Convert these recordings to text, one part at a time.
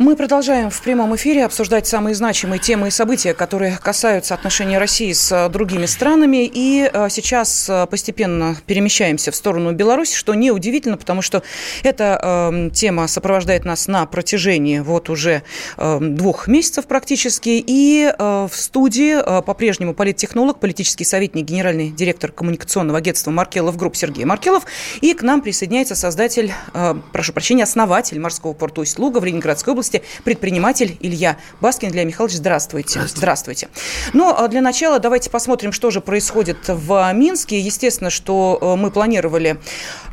Мы продолжаем в прямом эфире обсуждать самые значимые темы и события, которые касаются отношений России с э, другими странами. И э, сейчас э, постепенно перемещаемся в сторону Беларуси, что неудивительно, потому что эта э, тема сопровождает нас на протяжении вот уже э, двух месяцев практически. И в студии по-прежнему политтехнолог, политический советник, генеральный директор коммуникационного агентства Маркелов Групп Сергей Маркелов. И к нам присоединяется создатель, прошу прощения, основатель морского порта Усть-Луга в Ленинградской области области, предприниматель Илья Баскин. Илья Михайлович, здравствуйте. Здравствуйте. здравствуйте. Ну, а для начала давайте посмотрим, что же происходит в Минске. Естественно, что э, мы планировали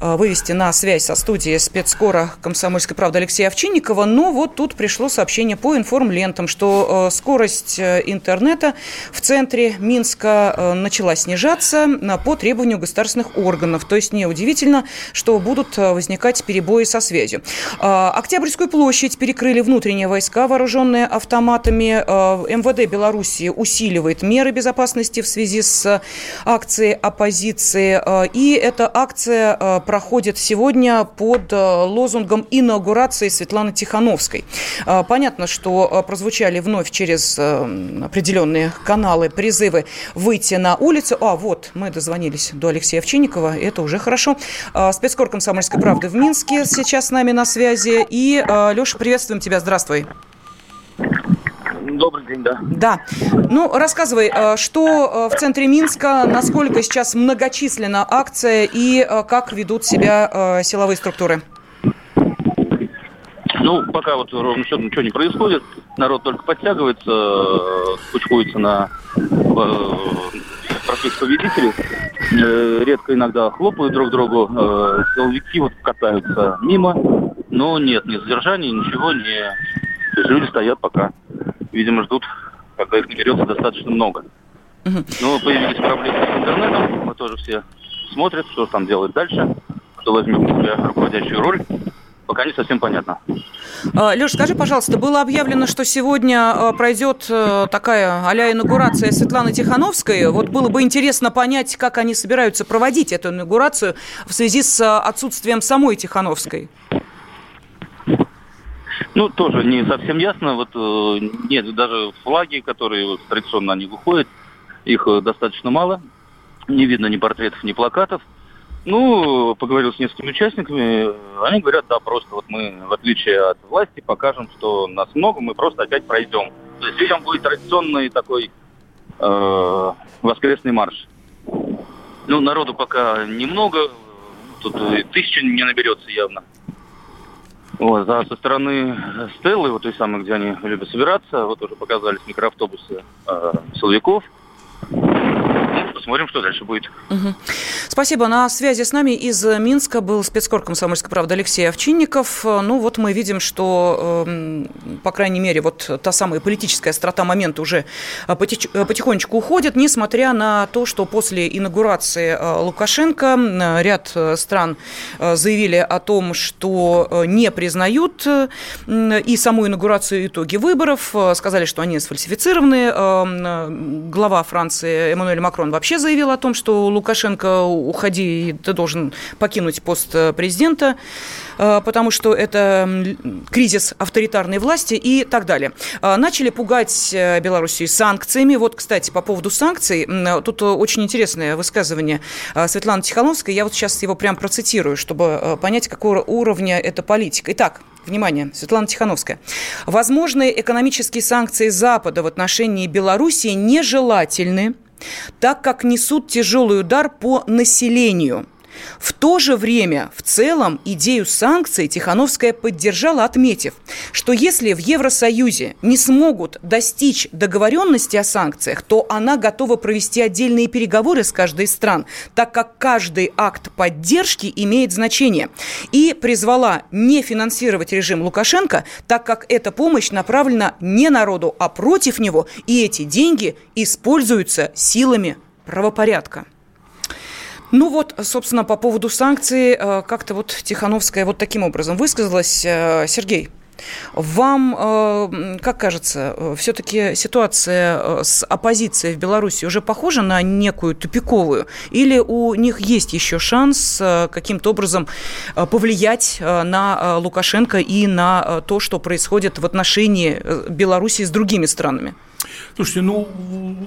э, вывести на связь со студией спецскора «Комсомольской правды» Алексея Овчинникова, но вот тут пришло сообщение по информлентам, что э, скорость интернета в центре Минска начала снижаться по требованию государственных органов. То есть неудивительно, что будут возникать перебои со связью. Октябрьскую площадь перекрыли внутренние войска, вооруженные автоматами. Э, МВД Беларуси усиливает меры безопасности в связи с акцией оппозиции. Э, и эта акция э, проходит сегодня под лозунгом инаугурации Светланы Тихановской. Понятно, что прозвучали вновь через определенные каналы призывы выйти на улицу. А, вот, мы дозвонились до Алексея Овчинникова, это уже хорошо. Спецкор «Комсомольской правды» в Минске сейчас с нами на связи. И, Леша, приветствуем тебя тебя. Здравствуй. Добрый день, да. Да. Ну, рассказывай, э, что э, в центре Минска, насколько сейчас многочисленна акция и э, как ведут себя силовые структуры? Ну, пока вот ровно счетом ничего не происходит. Народ только подтягивается, кучкуется на простых победителей. Редко иногда хлопают друг другу. Силовики вот катаются мимо. Но нет, ни задержаний, ничего не... То есть люди стоят пока. Видимо, ждут, когда их наберется достаточно много. Но появились проблемы с интернетом. Мы тоже все смотрят, что там делать дальше. Кто возьмет себя руководящую роль пока не совсем понятно. А, Леш, скажи, пожалуйста, было объявлено, что сегодня а, пройдет э, такая а инаугурация Светланы Тихановской. Вот было бы интересно понять, как они собираются проводить эту инаугурацию в связи с отсутствием самой Тихановской. Ну, тоже не совсем ясно. Вот э, нет, даже флаги, которые вот, традиционно они выходят, их э, достаточно мало. Не видно ни портретов, ни плакатов. Ну, поговорил с несколькими участниками, они говорят, да, просто вот мы, в отличие от власти, покажем, что нас много, мы просто опять пройдем. То есть, видимо, будет традиционный такой э, воскресный марш. Ну, народу пока немного, тут тысячи не наберется явно. Вот, а со стороны Стеллы, вот той самой, где они любят собираться, вот уже показались микроавтобусы э, силовиков. Посмотрим, что дальше будет. Угу. Спасибо. На связи с нами из Минска был спецкор «Комсомольской правды» Алексей Овчинников. Ну вот мы видим, что, эм, по крайней мере, вот та самая политическая острота момента уже э, потихонечку уходит, несмотря на то, что после инаугурации э, Лукашенко ряд э, стран заявили о том, что не признают и саму инаугурацию итоги выборов, сказали, что они сфальсифицированы. Эм, глава Франции Эммануэль Макрон вообще заявил о том, что Лукашенко уходи, ты должен покинуть пост президента, э, потому что это кризис авторитарной власти и так далее. Э, начали пугать э, Белоруссию санкциями. Вот, кстати, по поводу санкций, тут очень интересное высказывание Светланы Тихановской. Я вот сейчас его прям процитирую, чтобы понять, какого уровня это политика. Итак, Внимание, Светлана Тихановская. Возможные экономические санкции Запада в отношении Белоруссии нежелательны так как несут тяжелый удар по населению. В то же время, в целом, идею санкций Тихановская поддержала, отметив, что если в Евросоюзе не смогут достичь договоренности о санкциях, то она готова провести отдельные переговоры с каждой из стран, так как каждый акт поддержки имеет значение. И призвала не финансировать режим Лукашенко, так как эта помощь направлена не народу, а против него, и эти деньги используются силами правопорядка. Ну вот, собственно, по поводу санкций, как-то вот Тихановская вот таким образом высказалась. Сергей, вам, э, как кажется, э, все-таки ситуация э, с оппозицией в Беларуси уже похожа на некую тупиковую? Или у них есть еще шанс каким-то образом повлиять на Лукашенко и на то, что происходит в отношении Беларуси с другими странами? Слушайте, ну,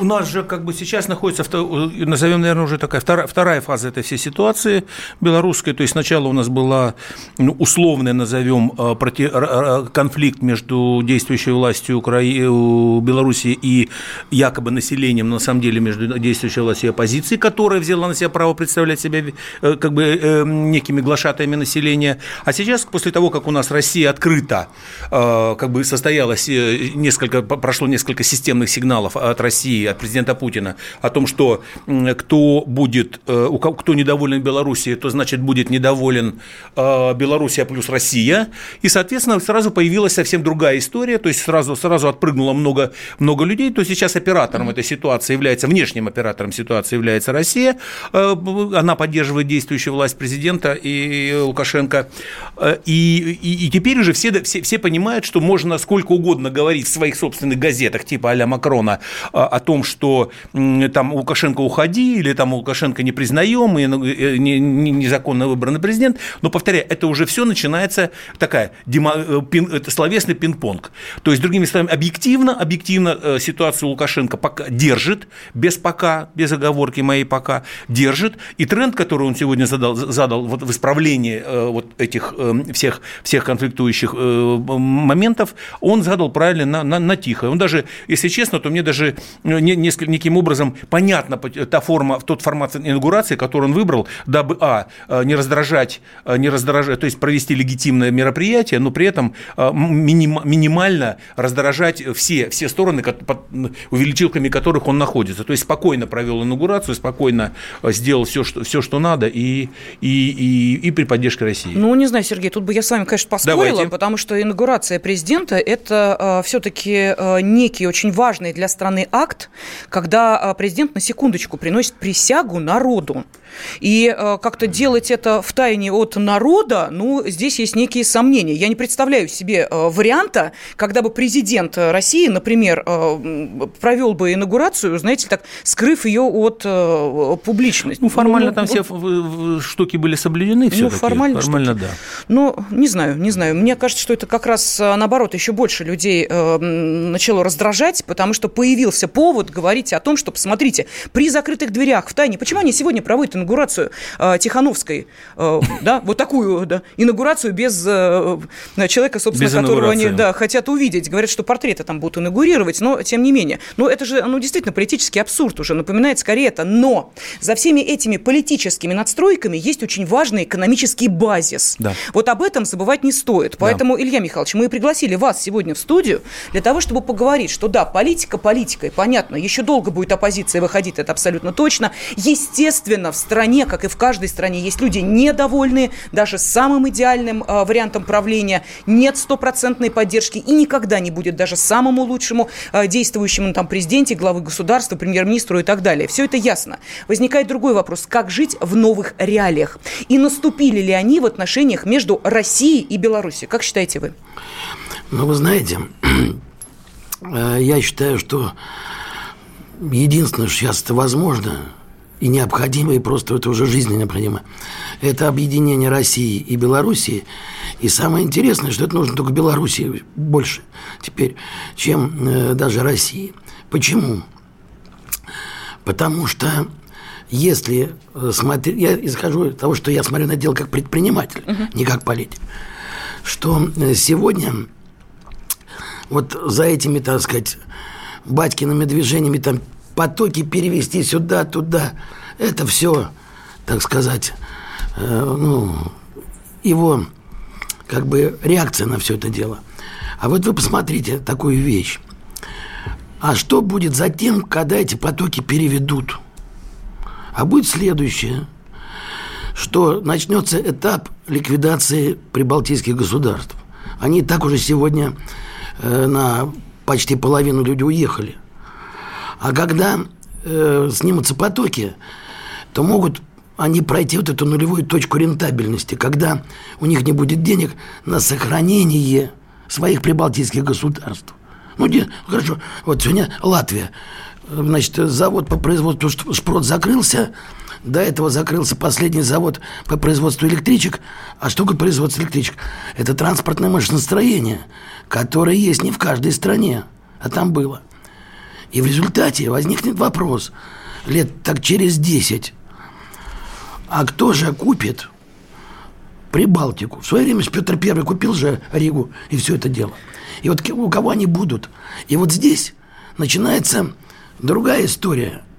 у нас же как бы сейчас находится, назовем, наверное, уже такая вторая, вторая фаза этой всей ситуации белорусской. То есть сначала у нас была ну, условная, назовем, э, проти... конфликт между действующей властью Укра... Беларуси и якобы населением, на самом деле между действующей властью и оппозицией, которая взяла на себя право представлять себя э, как бы э, некими глашатаями населения. А сейчас, после того, как у нас Россия открыта, как бы состоялась несколько, прошло несколько систем системных сигналов от России, от президента Путина о том, что кто будет, э, кто недоволен Белоруссией, то значит будет недоволен э, Белоруссия плюс Россия. И, соответственно, сразу появилась совсем другая история, то есть сразу, сразу отпрыгнуло много, много людей. То сейчас оператором этой ситуации является, внешним оператором ситуации является Россия. Э, она поддерживает действующую власть президента и Лукашенко. И, и, и теперь уже все, все, все понимают, что можно сколько угодно говорить в своих собственных газетах, типа а Макрона а, о том, что там Лукашенко уходи, или там Лукашенко не признаем, и ну, э, незаконно выбранный президент. Но, повторяю, это уже все начинается такая демо, э, пин, это словесный пинг-понг. То есть, другими словами, объективно, объективно э, ситуацию Лукашенко пока держит, без пока, без оговорки моей пока, держит. И тренд, который он сегодня задал, задал вот в исправлении вот этих всех, всех конфликтующих моментов, он задал правильно на, на, на тихо. Он даже, если если честно, то мне даже ну, несколько, неким образом понятна та форма, тот формат инаугурации, который он выбрал, дабы, а, э, не раздражать, э, не раздражать, то есть провести легитимное мероприятие, но при этом э, миним, минимально раздражать все, все стороны, увеличилками которых он находится. То есть спокойно провел инаугурацию, спокойно сделал все, что, все, что надо, и, и, и, и при поддержке России. Ну, не знаю, Сергей, тут бы я с вами, конечно, поспорила, Давайте. потому что инаугурация президента – это э, все-таки э, некий очень важный для страны акт, когда а, президент на секундочку приносит присягу народу. И э, как-то делать это в тайне от народа, ну, здесь есть некие сомнения. Я не представляю себе э, варианта, когда бы президент России, например, провел бы инаугурацию, знаете, так, скрыв ее от публичности. Ну, формально ну, там вот, все штуки были соблюдены все Ну, формально, формально да. Ну, не знаю, не знаю. Мне кажется, что это как раз наоборот, еще больше людей начало раздражать, потому что появился повод говорить о том, что, посмотрите, при закрытых дверях в тайне, почему они сегодня проводят инаугурацию э, Тихановской, э, да, вот такую, да, инаугурацию без э, человека, собственно, без которого они, да, хотят увидеть. Говорят, что портреты там будут инаугурировать, но тем не менее. Ну, это же, ну, действительно, политический абсурд уже, напоминает скорее это. Но за всеми этими политическими надстройками есть очень важный экономический базис. Да. Вот об этом забывать не стоит. Поэтому, да. Илья Михайлович, мы пригласили вас сегодня в студию для того, чтобы поговорить, что да, политика политикой, понятно, еще долго будет оппозиция выходить, это абсолютно точно. Естественно, в стране, как и в каждой стране, есть люди недовольные даже самым идеальным э, вариантом правления. Нет стопроцентной поддержки и никогда не будет даже самому лучшему э, действующему там президенте, главы государства, премьер-министру и так далее. Все это ясно. Возникает другой вопрос. Как жить в новых реалиях? И наступили ли они в отношениях между Россией и Беларусью? Как считаете вы? Ну, вы знаете, я считаю, что единственное, что сейчас это возможно – и необходимо, и просто это уже жизненно необходимо. Это объединение России и Белоруссии. И самое интересное, что это нужно только Белоруссии больше теперь, чем э, даже России. Почему? Потому что если э, смотреть, я исхожу из того, что я смотрю на дело как предприниматель, uh-huh. не как политик, что э, сегодня вот за этими, так сказать, батькиными движениями там потоки перевести сюда, туда. Это все, так сказать, э, ну, его как бы реакция на все это дело. А вот вы посмотрите такую вещь. А что будет затем, когда эти потоки переведут? А будет следующее, что начнется этап ликвидации прибалтийских государств. Они так уже сегодня на почти половину людей уехали. А когда э, снимутся потоки, то могут они пройти вот эту нулевую точку рентабельности, когда у них не будет денег на сохранение своих прибалтийских государств. Ну, где, хорошо, вот сегодня Латвия. Значит, завод по производству шпрот закрылся, до этого закрылся последний завод по производству электричек. А что такое производство электричек? Это транспортное машиностроение, которое есть не в каждой стране, а там было. И в результате возникнет вопрос лет так через 10. А кто же купит Прибалтику? В свое время Петр Первый купил же Ригу и все это дело. И вот у кого они будут? И вот здесь начинается другая история –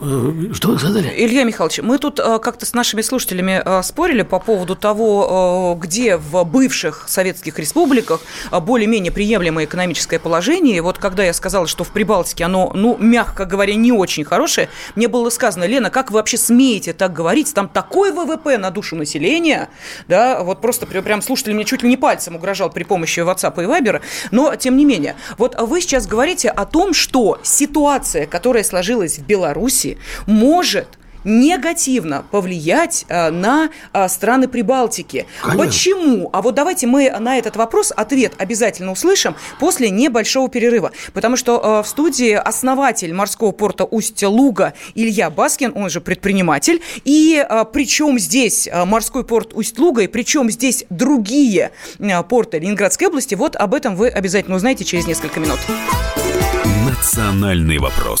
что вы сказали? Илья Михайлович, мы тут э, как-то с нашими слушателями э, спорили по поводу того, где в бывших советских республиках более-менее приемлемое экономическое положение. Вот когда я сказала, что в Прибалтике оно, ну, мягко говоря, не очень хорошее, мне было сказано, Лена, как вы вообще смеете так говорить? Там такой ВВП на душу населения, да, вот просто прям слушатель мне чуть ли не пальцем угрожал при помощи WhatsApp и Viber, но тем не менее. Вот вы сейчас говорите о том, что ситуация, которая сложилась в Беларуси, может негативно повлиять а, на а, страны Прибалтики. Конечно. Почему? А вот давайте мы на этот вопрос ответ обязательно услышим после небольшого перерыва. Потому что а, в студии основатель морского порта Усть-Луга Илья Баскин, он же предприниматель. И причем здесь морской порт Усть-Луга, и причем здесь другие порты Ленинградской области, вот об этом вы обязательно узнаете через несколько минут. Национальный вопрос.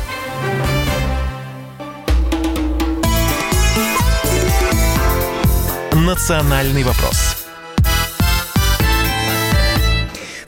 «Национальный вопрос»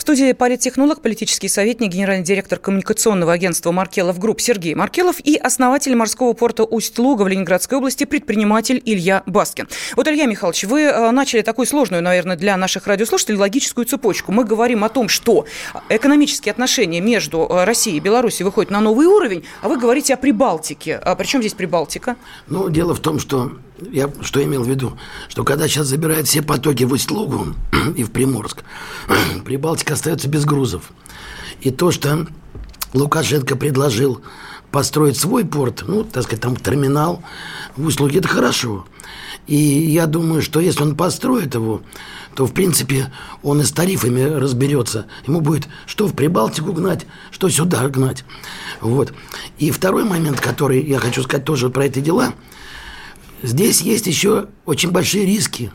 студии политтехнолог, политический советник, генеральный директор коммуникационного агентства «Маркелов Групп» Сергей Маркелов и основатель морского порта Усть-Луга в Ленинградской области предприниматель Илья Баскин. Вот, Илья Михайлович, вы э, начали такую сложную, наверное, для наших радиослушателей логическую цепочку. Мы говорим о том, что экономические отношения между э, Россией и Беларусью выходят на новый уровень, а вы говорите о Прибалтике. А при чем здесь Прибалтика? Ну, дело в том, что я что имел в виду? Что когда сейчас забирают все потоки в Усть-Лугу и в Приморск, Прибалтика остается без грузов. И то, что Лукашенко предложил построить свой порт, ну, так сказать, там терминал в Усть-Луге, это хорошо. И я думаю, что если он построит его, то, в принципе, он и с тарифами разберется. Ему будет что в Прибалтику гнать, что сюда гнать. Вот. И второй момент, который я хочу сказать тоже про эти дела – Здесь есть еще очень большие риски,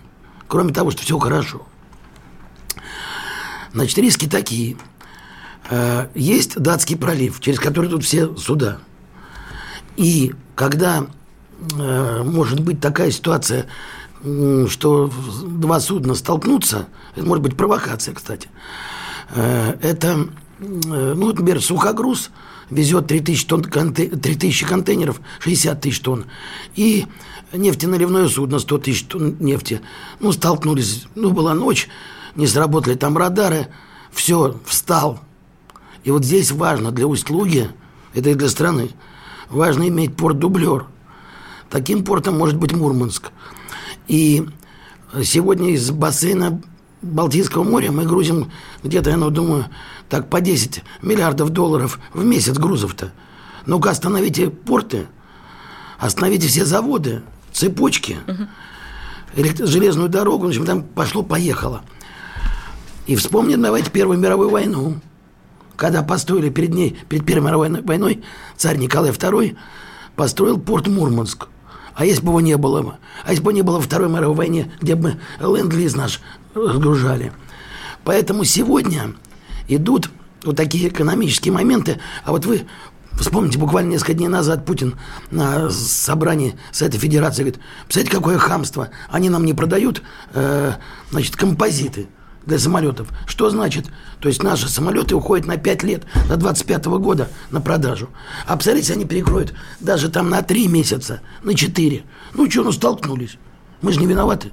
кроме того, что все хорошо. Значит, риски такие. Э, есть датский пролив, через который тут все суда. И когда э, может быть такая ситуация, что два судна столкнутся, это может быть провокация, кстати, э, это, ну, например, сухогруз везет 3000, тонн, 3000 контейнеров, 60 тысяч тонн, и нефтеналивное судно, 100 тысяч тонн нефти. Ну, столкнулись, ну, была ночь, не сработали там радары, все, встал. И вот здесь важно для Усть-Луги, это и для страны, важно иметь порт-дублер. Таким портом может быть Мурманск. И сегодня из бассейна Балтийского моря мы грузим где-то, я ну, думаю, так по 10 миллиардов долларов в месяц грузов-то. Ну-ка остановите порты, остановите все заводы, цепочки, угу. железную дорогу, в общем, там пошло-поехало. И вспомним, давайте, Первую мировую войну. Когда построили перед ней, перед Первой мировой войной, царь Николай II построил порт Мурманск. А если бы его не было, а если бы не было Второй мировой войне, где бы ленд-лиз наш разгружали. Поэтому сегодня идут вот такие экономические моменты. А вот вы Вспомните, буквально несколько дней назад Путин на собрании Совета Федерации говорит, представляете, какое хамство, они нам не продают, э, значит, композиты. для самолетов. Что значит? То есть наши самолеты уходят на 5 лет, до 25 года на продажу. А представляете, они перекроют даже там на 3 месяца, на 4. Ну что, ну столкнулись. Мы же не виноваты.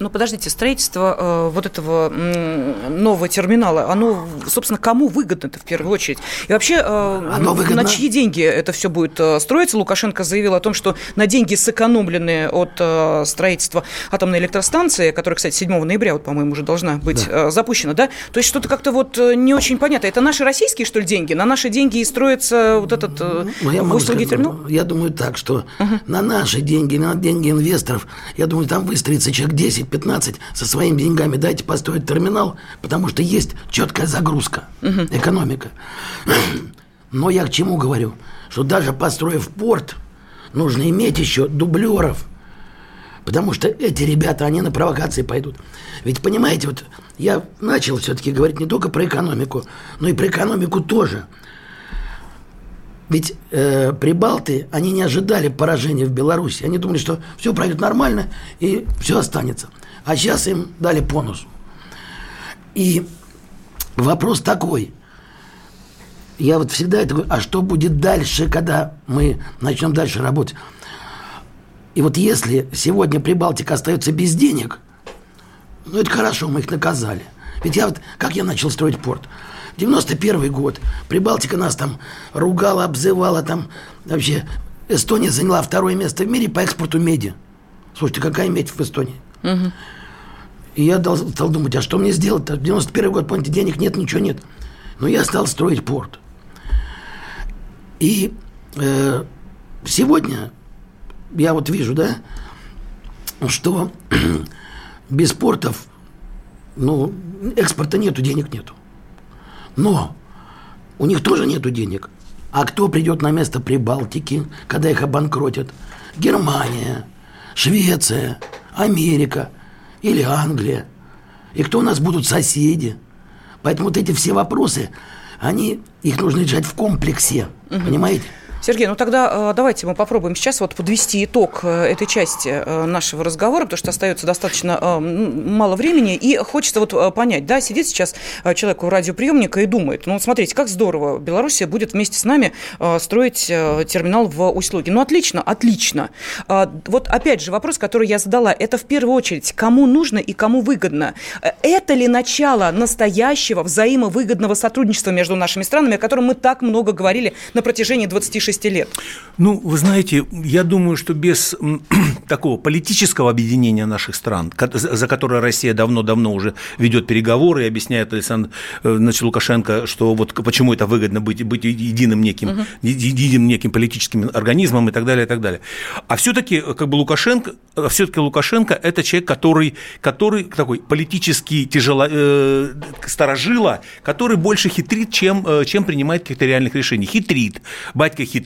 Ну, подождите, строительство э, вот этого нового терминала, оно, собственно, кому выгодно-то в первую очередь? И вообще, э, Оно выгодно- на чьи деньги это все будет э, строиться? Лукашенко заявил о том, что на деньги, сэкономленные от строительства атомной электростанции, которая, кстати, 7 ноября, вот, по-моему, уже должна быть э, запущена, да? То есть что-то как-то вот не очень понятно. Это наши российские, что ли, деньги? На наши деньги и строится вот этот Ну, я услуги терминал? Я думаю так, что на наши деньги, на деньги инвесторов, я думаю, там выстроится человек 10-15 со своими деньгами. Дайте построить терминал, потому что есть четкая загрузка, экономика. Но я к чему говорю? Что даже построив порт, нужно иметь еще дублеров. Потому что эти ребята, они на провокации пойдут. Ведь понимаете, вот я начал все-таки говорить не только про экономику, но и про экономику тоже. Ведь э, прибалты, они не ожидали поражения в Беларуси. Они думали, что все пройдет нормально и все останется. А сейчас им дали по носу. И вопрос такой. Я вот всегда это говорю, а что будет дальше, когда мы начнем дальше работать? И вот если сегодня Прибалтика остается без денег, ну это хорошо, мы их наказали. Ведь я вот, как я начал строить порт? 91 год. Прибалтика нас там ругала, обзывала там. Вообще, Эстония заняла второе место в мире по экспорту меди. Слушайте, какая медь в Эстонии? И я дал- стал думать, а что мне сделать-то? 91 год, помните, денег нет, ничего нет. Но я стал строить порт. И э, сегодня я вот вижу, да, что без портов, ну, экспорта нету, денег нету. Но у них тоже нету денег. А кто придет на место Прибалтики, когда их обанкротят? Германия, Швеция, Америка или Англия. И кто у нас будут соседи? Поэтому вот эти все вопросы, они, их нужно решать в комплексе. Понимаете? Сергей, ну тогда э, давайте мы попробуем сейчас вот подвести итог э, этой части э, нашего разговора, потому что остается достаточно мало времени, и хочется вот понять, да, сидит сейчас человек у радиоприемника и думает, ну смотрите, как здорово, Белоруссия будет вместе с нами строить терминал в Усть-Луге. Ну отлично, отлично. А, Вот опять же вопрос, который я задала, это в первую очередь, кому нужно и кому выгодно? Это ли начало настоящего взаимовыгодного сотрудничества между нашими странами, о котором мы так много говорили на протяжении 26 лет? Ну, вы знаете, я думаю, что без такого политического объединения наших стран, за которое Россия давно-давно уже ведет переговоры и объясняет Александр э, значит, Лукашенко, что вот почему это выгодно быть, быть единым неким, е- единым неким политическим организмом и так далее, и так далее. А все-таки как бы Лукашенко, все-таки Лукашенко это человек, который, который такой политический тяжело, э, старожила, который больше хитрит, чем, э, чем принимает каких-то реальных решений. Хитрит. Батька хитрит,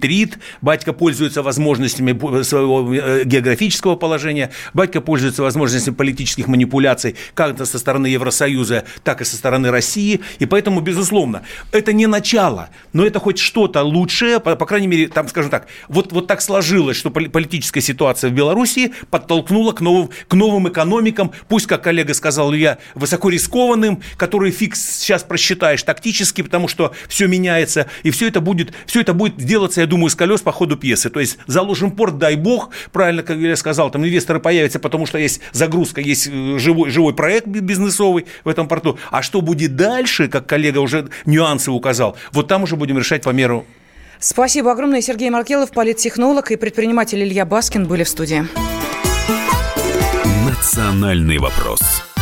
батька пользуется возможностями своего э, географического положения, батька пользуется возможностями политических манипуляций как со стороны Евросоюза, так и со стороны России. И поэтому, безусловно, это не начало, но это хоть что-то лучшее, по, по крайней мере, там, скажем так, вот, вот так сложилось, что поли- политическая ситуация в Беларуси подтолкнула к новым, к новым экономикам, пусть, как коллега сказал Илья, высоко рискованным, которые фиг сейчас просчитаешь тактически, потому что все меняется, и все это будет, все это будет делаться, я думаю, с колес по ходу пьесы. То есть заложим порт, дай бог, правильно, как я сказал, там инвесторы появятся, потому что есть загрузка, есть э, живой, живой проект би- бизнесовый в этом порту. А что будет дальше, как коллега уже нюансы указал, вот там уже будем решать по меру Спасибо огромное. Сергей Маркелов, политтехнолог и предприниматель Илья Баскин были в студии. «Национальный вопрос».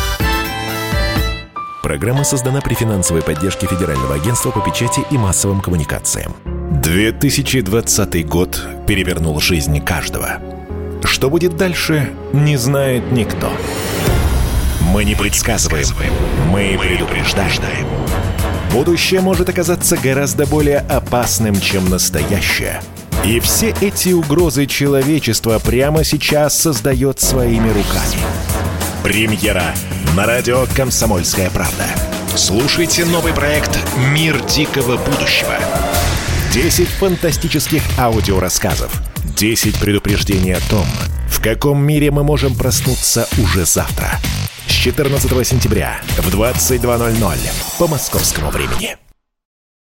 Программа создана при финансовой поддержке Федерального агентства по печати и массовым коммуникациям. 2020 год перевернул жизнь каждого. Что будет дальше, не знает никто. Мы не предсказываем, мы предупреждаем. Будущее может оказаться гораздо более опасным, чем настоящее. И все эти угрозы человечества прямо сейчас создает своими руками. Премьера на радио «Комсомольская правда». Слушайте новый проект «Мир дикого будущего». 10 фантастических аудиорассказов. 10 предупреждений о том, в каком мире мы можем проснуться уже завтра. С 14 сентября в 22.00 по московскому времени.